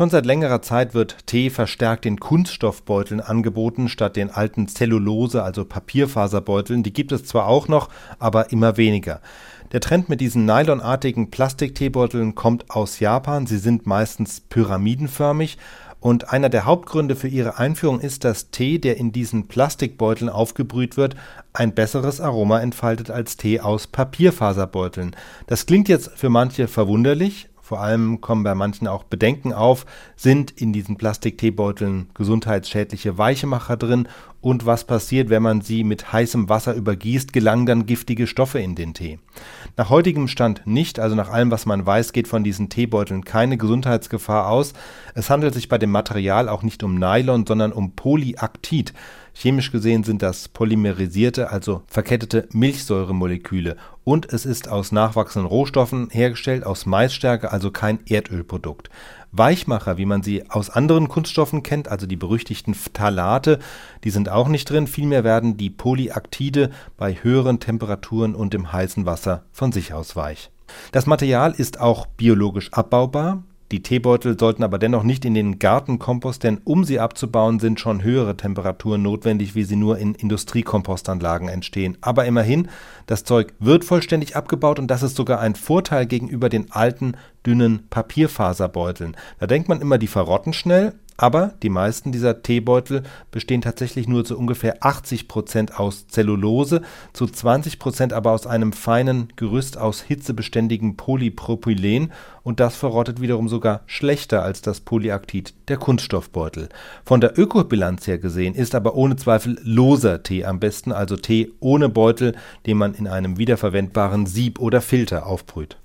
Schon seit längerer Zeit wird Tee verstärkt in Kunststoffbeuteln angeboten, statt den alten Zellulose, also Papierfaserbeuteln. Die gibt es zwar auch noch, aber immer weniger. Der Trend mit diesen nylonartigen Plastikteebeuteln kommt aus Japan. Sie sind meistens pyramidenförmig. Und einer der Hauptgründe für ihre Einführung ist, dass Tee, der in diesen Plastikbeuteln aufgebrüht wird, ein besseres Aroma entfaltet als Tee aus Papierfaserbeuteln. Das klingt jetzt für manche verwunderlich, vor allem kommen bei manchen auch Bedenken auf, sind in diesen Plastikteebeuteln gesundheitsschädliche Weichemacher drin und was passiert, wenn man sie mit heißem Wasser übergießt, gelangen dann giftige Stoffe in den Tee. Nach heutigem Stand nicht, also nach allem, was man weiß, geht von diesen Teebeuteln keine Gesundheitsgefahr aus. Es handelt sich bei dem Material auch nicht um Nylon, sondern um Polyactid. Chemisch gesehen sind das polymerisierte, also verkettete Milchsäuremoleküle und es ist aus nachwachsenden Rohstoffen hergestellt, aus Maisstärke, also kein Erdölprodukt. Weichmacher, wie man sie aus anderen Kunststoffen kennt, also die berüchtigten Phthalate, die sind auch nicht drin, vielmehr werden die Polyaktide bei höheren Temperaturen und im heißen Wasser von sich aus weich. Das Material ist auch biologisch abbaubar, die Teebeutel sollten aber dennoch nicht in den Gartenkompost, denn um sie abzubauen, sind schon höhere Temperaturen notwendig, wie sie nur in Industriekompostanlagen entstehen. Aber immerhin, das Zeug wird vollständig abgebaut und das ist sogar ein Vorteil gegenüber den alten, dünnen Papierfaserbeuteln. Da denkt man immer, die verrotten schnell, aber die meisten dieser Teebeutel bestehen tatsächlich nur zu ungefähr 80 Prozent aus Zellulose, zu 20 Prozent aber aus einem feinen Gerüst aus hitzebeständigem Polypropylen und das verrottet wiederum sogar schlechter als das Polyactid der Kunststoffbeutel. Von der Ökobilanz her gesehen ist aber ohne Zweifel loser Tee am besten, also Tee ohne Beutel, den man in einem wiederverwendbaren Sieb oder Filter aufbrüht.